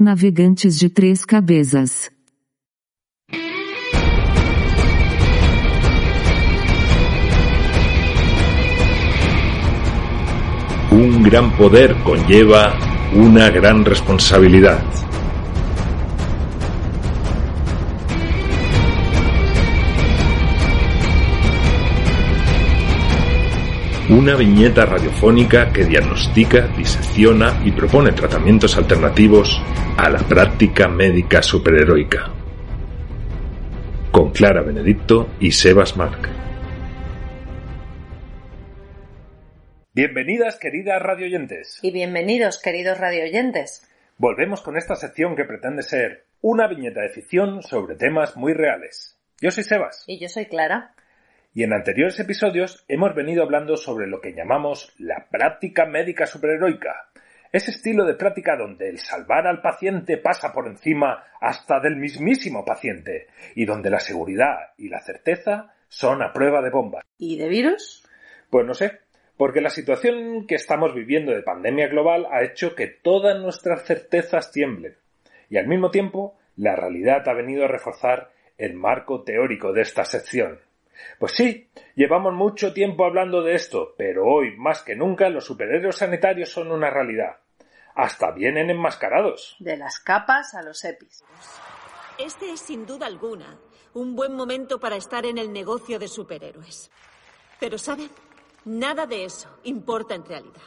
Navegantes de três cabeças. Un gran poder conlleva una gran responsabilidad. Una viñeta radiofónica que diagnostica, disecciona y propone tratamientos alternativos a la práctica médica superheroica. Con Clara Benedicto y Sebas Marc. Bienvenidas, queridas radioyentes. Y bienvenidos, queridos radioyentes. Volvemos con esta sección que pretende ser una viñeta de ficción sobre temas muy reales. Yo soy Sebas. Y yo soy Clara. Y en anteriores episodios hemos venido hablando sobre lo que llamamos la práctica médica superheroica. Ese estilo de práctica donde el salvar al paciente pasa por encima hasta del mismísimo paciente y donde la seguridad y la certeza son a prueba de bomba. ¿Y de virus? Pues no sé, porque la situación que estamos viviendo de pandemia global ha hecho que todas nuestras certezas tiemblen. Y al mismo tiempo, la realidad ha venido a reforzar el marco teórico de esta sección. Pues sí, llevamos mucho tiempo hablando de esto, pero hoy más que nunca los superhéroes sanitarios son una realidad. Hasta vienen enmascarados. De las capas a los EPIs. Este es sin duda alguna un buen momento para estar en el negocio de superhéroes. Pero ¿saben? Nada de eso importa en realidad.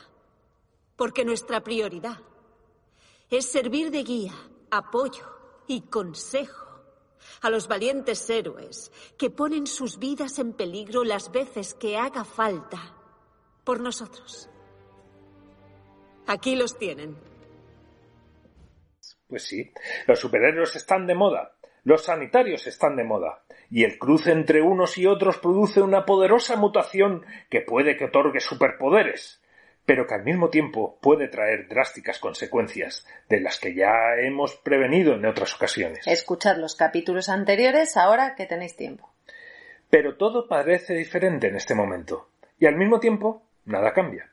Porque nuestra prioridad es servir de guía, apoyo y consejo a los valientes héroes que ponen sus vidas en peligro las veces que haga falta por nosotros. Aquí los tienen. Pues sí, los superhéroes están de moda, los sanitarios están de moda, y el cruce entre unos y otros produce una poderosa mutación que puede que otorgue superpoderes, pero que al mismo tiempo puede traer drásticas consecuencias, de las que ya hemos prevenido en otras ocasiones. Escuchad los capítulos anteriores ahora que tenéis tiempo. Pero todo parece diferente en este momento, y al mismo tiempo nada cambia.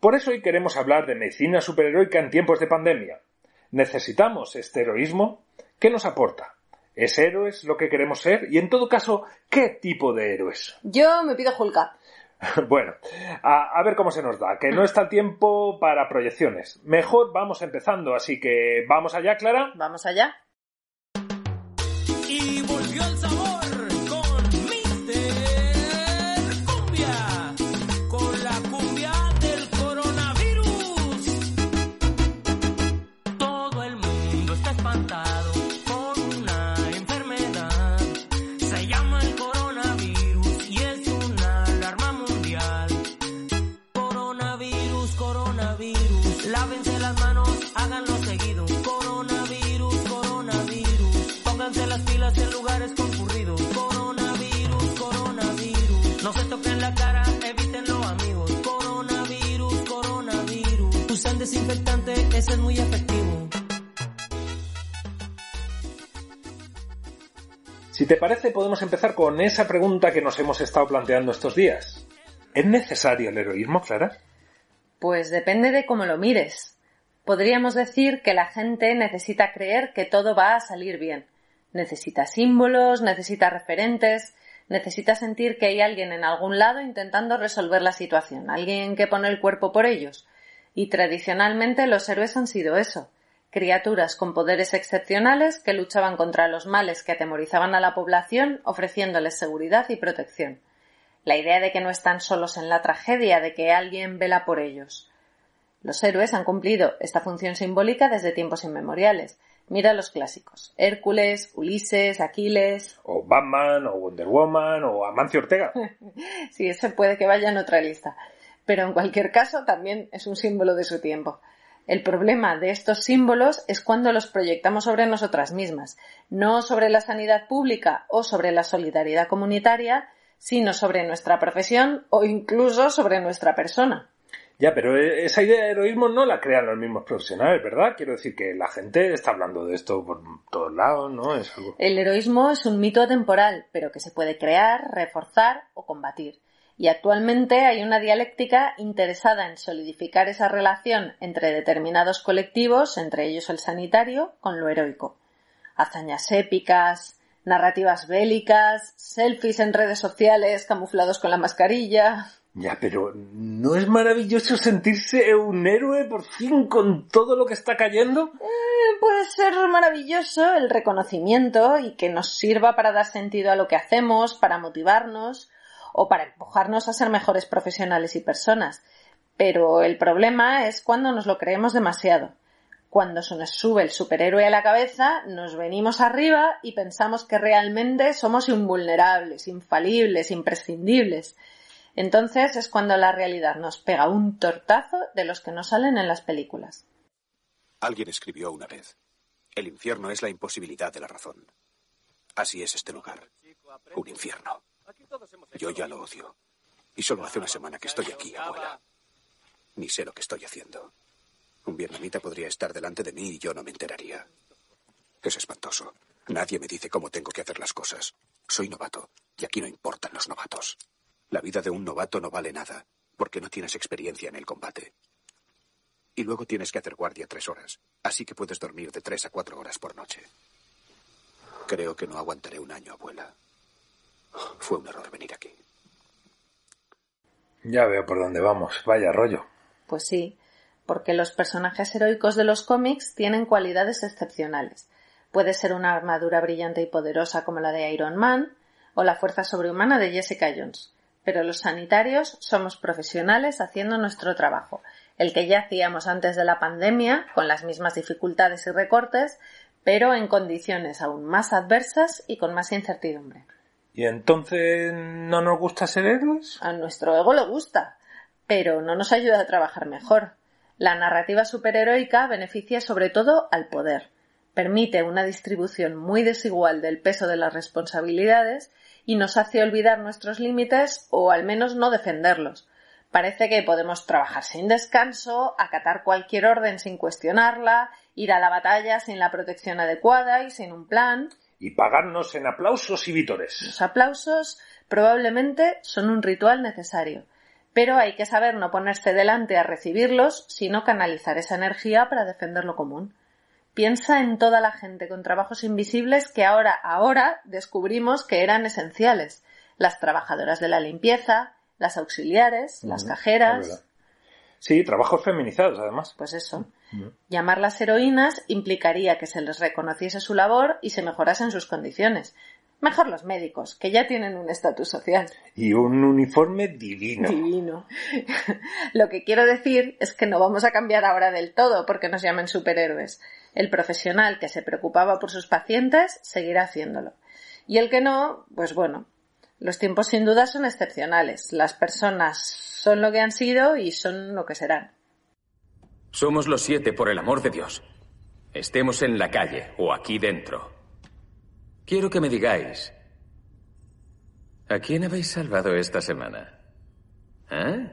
Por eso hoy queremos hablar de medicina superheroica en tiempos de pandemia. ¿Necesitamos este heroísmo? ¿Qué nos aporta? ¿Es héroes lo que queremos ser? Y en todo caso, ¿qué tipo de héroes? Yo me pido Julka. Bueno, a, a, ver cómo se nos da, que no está el tiempo para proyecciones. Mejor vamos empezando, así que vamos allá, Clara. Vamos allá. Toquen la cara, amigos. Coronavirus, coronavirus, desinfectante, ese es muy efectivo. Si te parece, podemos empezar con esa pregunta que nos hemos estado planteando estos días. ¿Es necesario el heroísmo, Clara? Pues depende de cómo lo mires. Podríamos decir que la gente necesita creer que todo va a salir bien. Necesita símbolos, necesita referentes, necesita sentir que hay alguien en algún lado intentando resolver la situación, alguien que pone el cuerpo por ellos. Y tradicionalmente los héroes han sido eso, criaturas con poderes excepcionales que luchaban contra los males que atemorizaban a la población, ofreciéndoles seguridad y protección. La idea de que no están solos en la tragedia, de que alguien vela por ellos. Los héroes han cumplido esta función simbólica desde tiempos inmemoriales. Mira los clásicos. Hércules, Ulises, Aquiles. O Batman, o Wonder Woman, o Amancio Ortega. sí, ese puede que vaya en otra lista. Pero en cualquier caso también es un símbolo de su tiempo. El problema de estos símbolos es cuando los proyectamos sobre nosotras mismas, no sobre la sanidad pública o sobre la solidaridad comunitaria, sino sobre nuestra profesión o incluso sobre nuestra persona. Ya, pero e, esa idea de heroísmo no la crean los mismos profesionales, ¿verdad? Quiero decir que la gente está hablando de esto por todos lados, ¿no? El heroísmo es un mito temporal, pero que se puede crear, reforzar o combatir y actualmente hay una dialéctica interesada en solidificar esa relación entre determinados colectivos, entre ellos el sanitario, con lo heroico. Hazañas épicas, narrativas bélicas, selfies en redes sociales camuflados con la mascarilla. Ya, pero ¿no es maravilloso sentirse un héroe por fin con todo lo que está cayendo? Eh, puede ser maravilloso el reconocimiento y que nos sirva para dar sentido a lo que hacemos, para motivarnos, o para empujarnos a ser mejores profesionales y personas. Pero el problema es cuando nos lo creemos demasiado. Cuando se nos sube el superhéroe a la cabeza, nos venimos arriba y pensamos que realmente somos invulnerables, infalibles, imprescindibles. Entonces es cuando la realidad nos pega un tortazo de los que no salen en las películas. Alguien escribió una vez, el infierno es la imposibilidad de la razón. Así es este lugar, un infierno. Yo ya lo odio. Y solo hace una semana que estoy aquí, abuela. Ni sé lo que estoy haciendo. Un vietnamita podría estar delante de mí y yo no me enteraría. Es espantoso. Nadie me dice cómo tengo que hacer las cosas. Soy novato y aquí no importan los novatos. La vida de un novato no vale nada porque no tienes experiencia en el combate. Y luego tienes que hacer guardia tres horas, así que puedes dormir de tres a cuatro horas por noche. Creo que no aguantaré un año, abuela. Fue un error venir aquí. Ya veo por dónde vamos. Vaya rollo. Pues sí, porque los personajes heroicos de los cómics tienen cualidades excepcionales. Puede ser una armadura brillante y poderosa como la de Iron Man o la fuerza sobrehumana de Jessica Jones. Pero los sanitarios somos profesionales haciendo nuestro trabajo, el que ya hacíamos antes de la pandemia, con las mismas dificultades y recortes, pero en condiciones aún más adversas y con más incertidumbre. ¿Y entonces no nos gusta ser héroes? A nuestro ego le gusta, pero no nos ayuda a trabajar mejor. La narrativa superheroica beneficia sobre todo al poder. Permite una distribución muy desigual del peso de las responsabilidades y nos hace olvidar nuestros límites o al menos no defenderlos. Parece que podemos trabajar sin descanso, acatar cualquier orden sin cuestionarla, ir a la batalla sin la protección adecuada y sin un plan y pagarnos en aplausos y vítores. Los aplausos probablemente son un ritual necesario, pero hay que saber no ponerse delante a recibirlos, sino canalizar esa energía para defender lo común. Piensa en toda la gente con trabajos invisibles que ahora, ahora descubrimos que eran esenciales. Las trabajadoras de la limpieza, las auxiliares, las cajeras. Sí, trabajos feminizados, además. Pues eso. Llamarlas heroínas implicaría que se les reconociese su labor y se mejorasen sus condiciones. Mejor los médicos, que ya tienen un estatus social. Y un uniforme divino. Divino. Lo que quiero decir es que no vamos a cambiar ahora del todo porque nos llamen superhéroes. El profesional que se preocupaba por sus pacientes seguirá haciéndolo. Y el que no, pues bueno, los tiempos sin duda son excepcionales. Las personas son lo que han sido y son lo que serán. Somos los siete, por el amor de Dios. Estemos en la calle o aquí dentro. Quiero que me digáis, ¿a quién habéis salvado esta semana? ¿Eh?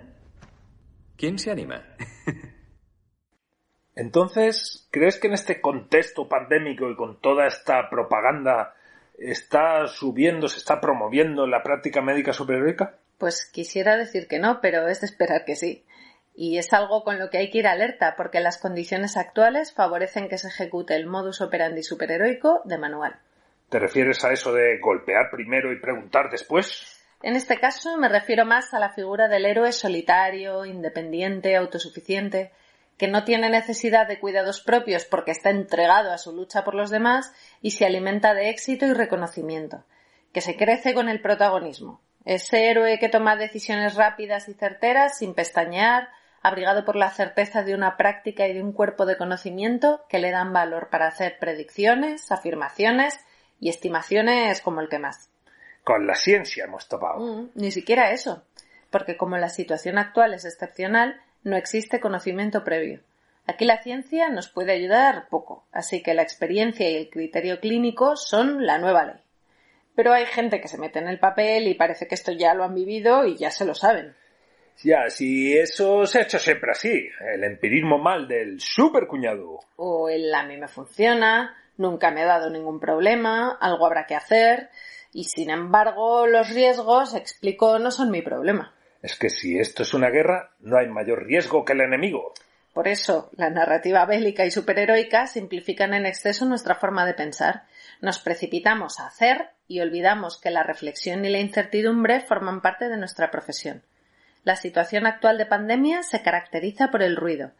¿Quién se anima? Entonces, ¿crees que en este contexto pandémico y con toda esta propaganda está subiendo, se está promoviendo la práctica médica superheroica? Pues quisiera decir que no, pero es de esperar que sí. Y es algo con lo que hay que ir alerta, porque las condiciones actuales favorecen que se ejecute el modus operandi superheroico de manual. ¿Te refieres a eso de golpear primero y preguntar después? En este caso me refiero más a la figura del héroe solitario, independiente, autosuficiente, que no tiene necesidad de cuidados propios porque está entregado a su lucha por los demás y se alimenta de éxito y reconocimiento, que se crece con el protagonismo. Ese héroe que toma decisiones rápidas y certeras sin pestañear, abrigado por la certeza de una práctica y de un cuerpo de conocimiento que le dan valor para hacer predicciones, afirmaciones y estimaciones como el que más. Con la ciencia hemos topado. Mm, ni siquiera eso, porque como la situación actual es excepcional, no existe conocimiento previo. Aquí la ciencia nos puede ayudar poco, así que la experiencia y el criterio clínico son la nueva ley. Pero hay gente que se mete en el papel y parece que esto ya lo han vivido y ya se lo saben. Ya, si eso se ha hecho siempre así, el empirismo mal del supercuñado. O el a mí me funciona, nunca me ha dado ningún problema, algo habrá que hacer, y sin embargo los riesgos, explico, no son mi problema. Es que si esto es una guerra, no hay mayor riesgo que el enemigo. Por eso, la narrativa bélica y superheroica simplifican en exceso nuestra forma de pensar. Nos precipitamos a hacer y olvidamos que la reflexión y la incertidumbre forman parte de nuestra profesión. La situación actual de pandemia se caracteriza por el ruido.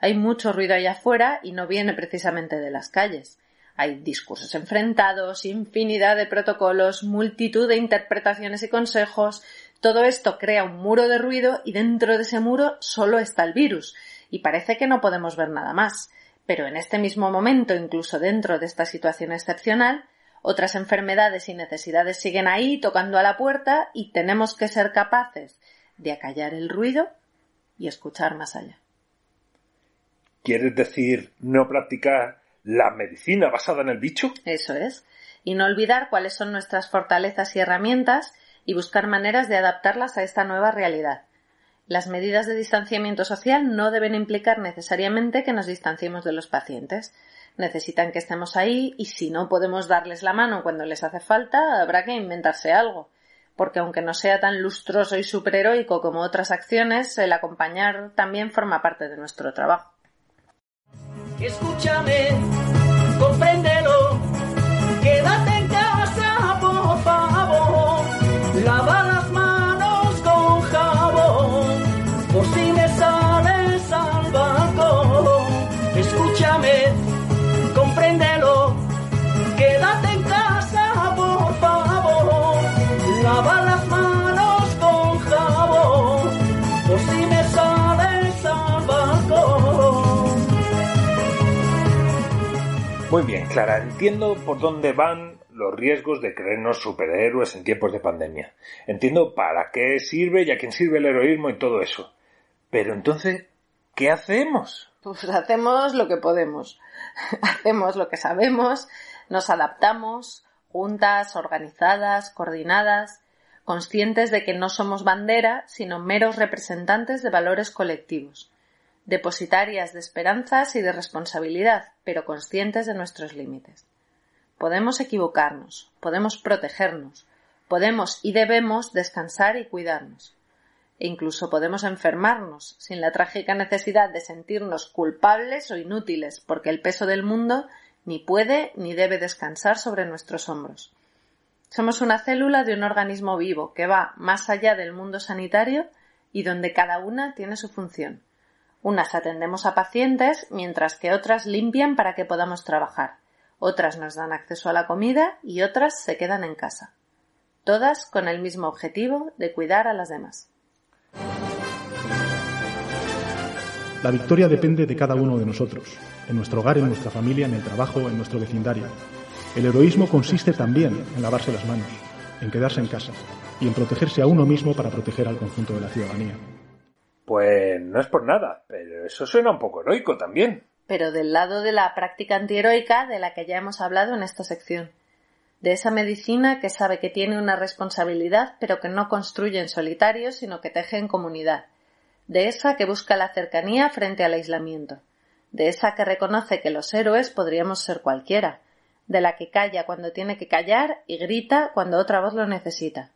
Hay mucho ruido allá afuera y no viene precisamente de las calles. Hay discursos enfrentados, infinidad de protocolos, multitud de interpretaciones y consejos. Todo esto crea un muro de ruido y dentro de ese muro solo está el virus, y parece que no podemos ver nada más. Pero en este mismo momento, incluso dentro de esta situación excepcional, otras enfermedades y necesidades siguen ahí tocando a la puerta y tenemos que ser capaces de acallar el ruido y escuchar más allá. ¿Quieres decir no practicar la medicina basada en el bicho? Eso es. Y no olvidar cuáles son nuestras fortalezas y herramientas y buscar maneras de adaptarlas a esta nueva realidad. Las medidas de distanciamiento social no deben implicar necesariamente que nos distanciemos de los pacientes. Necesitan que estemos ahí y si no podemos darles la mano cuando les hace falta, habrá que inventarse algo. Porque aunque no sea tan lustroso y superheroico como otras acciones, el acompañar también forma parte de nuestro trabajo. Escúchame, compréndelo, quédate en casa, por favor, lava Muy bien, Clara, entiendo por dónde van los riesgos de creernos superhéroes en tiempos de pandemia. Entiendo para qué sirve y a quién sirve el heroísmo y todo eso. Pero entonces, ¿qué hacemos? Pues hacemos lo que podemos. hacemos lo que sabemos, nos adaptamos, juntas, organizadas, coordinadas, conscientes de que no somos bandera, sino meros representantes de valores colectivos, depositarias de esperanzas y de responsabilidad, pero conscientes de nuestros límites. Podemos equivocarnos, podemos protegernos, podemos y debemos descansar y cuidarnos. E incluso podemos enfermarnos, sin la trágica necesidad de sentirnos culpables o inútiles, porque el peso del mundo ni puede ni debe descansar sobre nuestros hombros. Somos una célula de un organismo vivo que va más allá del mundo sanitario y donde cada una tiene su función. Unas atendemos a pacientes, mientras que otras limpian para que podamos trabajar. Otras nos dan acceso a la comida y otras se quedan en casa. Todas con el mismo objetivo de cuidar a las demás. La victoria depende de cada uno de nosotros, en nuestro hogar, en nuestra familia, en el trabajo, en nuestro vecindario. El heroísmo consiste también en lavarse las manos, en quedarse en casa y en protegerse a uno mismo para proteger al conjunto de la ciudadanía. Pues no es por nada, pero eso suena un poco heroico también. Pero del lado de la práctica antiheroica de la que ya hemos hablado en esta sección. De esa medicina que sabe que tiene una responsabilidad, pero que no construye en solitario, sino que teje en comunidad. De esa que busca la cercanía frente al aislamiento. De esa que reconoce que los héroes podríamos ser cualquiera. De la que calla cuando tiene que callar y grita cuando otra voz lo necesita.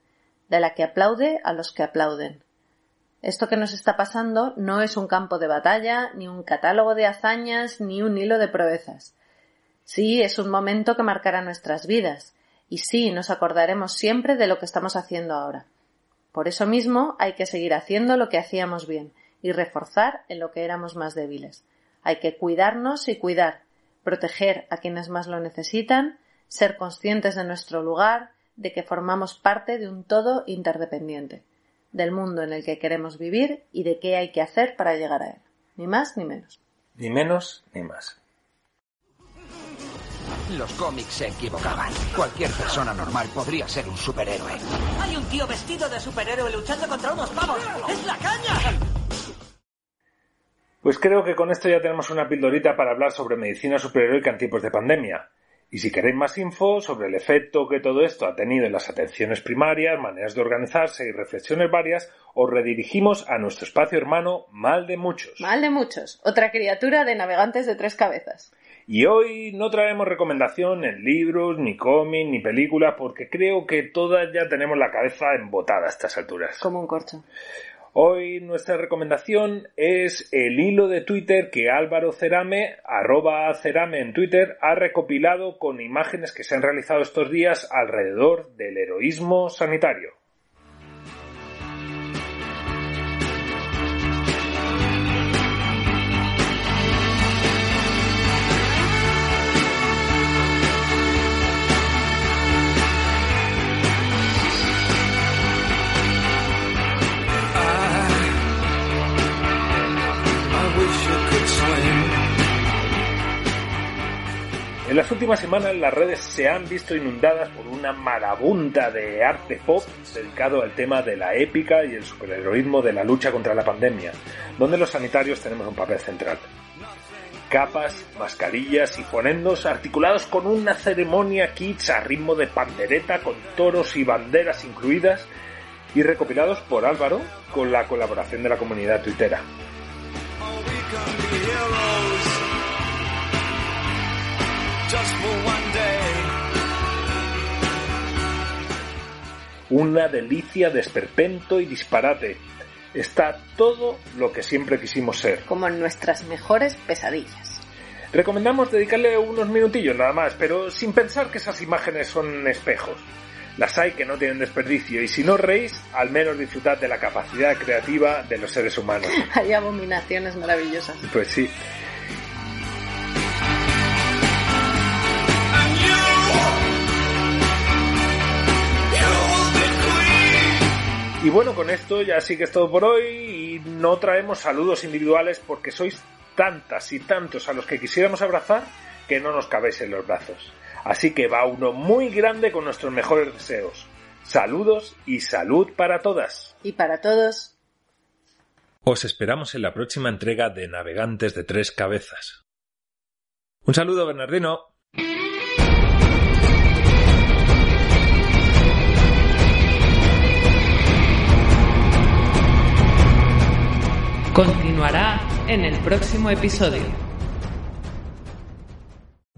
De la que aplaude a los que aplauden. Esto que nos está pasando no es un campo de batalla, ni un catálogo de hazañas, ni un hilo de proezas. Sí, es un momento que marcará nuestras vidas, y sí, nos acordaremos siempre de lo que estamos haciendo ahora. Por eso mismo hay que seguir haciendo lo que hacíamos bien, y reforzar en lo que éramos más débiles. Hay que cuidarnos y cuidar, proteger a quienes más lo necesitan, ser conscientes de nuestro lugar, de que formamos parte de un todo interdependiente del mundo en el que queremos vivir y de qué hay que hacer para llegar a él. Ni más ni menos. Ni menos ni más. Los cómics se equivocaban. Cualquier persona normal podría ser un superhéroe. Hay un tío vestido de superhéroe luchando contra unos pavos. ¡Es la caña! Pues creo que con esto ya tenemos una pildorita para hablar sobre medicina superheroica en tiempos de pandemia. Y si queréis más info sobre el efecto que todo esto ha tenido en las atenciones primarias, maneras de organizarse y reflexiones varias, os redirigimos a nuestro espacio hermano Mal de Muchos. Mal de muchos. Otra criatura de navegantes de tres cabezas. Y hoy no traemos recomendación en libros, ni cómics, ni películas, porque creo que todas ya tenemos la cabeza embotada a estas alturas. Como un corcho. Hoy nuestra recomendación es el hilo de Twitter que Álvaro Cerame, arroba Cerame en Twitter, ha recopilado con imágenes que se han realizado estos días alrededor del heroísmo sanitario. En las últimas semanas las redes se han visto inundadas por una marabunta de arte pop dedicado al tema de la épica y el superheroísmo de la lucha contra la pandemia, donde los sanitarios tenemos un papel central. Capas, mascarillas y fonendos articulados con una ceremonia kitsch a ritmo de pandereta con toros y banderas incluidas y recopilados por Álvaro con la colaboración de la comunidad tuitera. Una delicia de esperpento y disparate. Está todo lo que siempre quisimos ser. Como en nuestras mejores pesadillas. Recomendamos dedicarle unos minutillos nada más, pero sin pensar que esas imágenes son espejos. Las hay que no tienen desperdicio y si no reís, al menos disfrutad de la capacidad creativa de los seres humanos. Hay abominaciones maravillosas. Pues sí. Y bueno, con esto ya sí que es todo por hoy y no traemos saludos individuales porque sois tantas y tantos a los que quisiéramos abrazar que no nos cabéis en los brazos. Así que va uno muy grande con nuestros mejores deseos. Saludos y salud para todas. Y para todos, Os esperamos en la próxima entrega de Navegantes de Tres Cabezas. Un saludo, Bernardino. Continuará en el próximo episodio.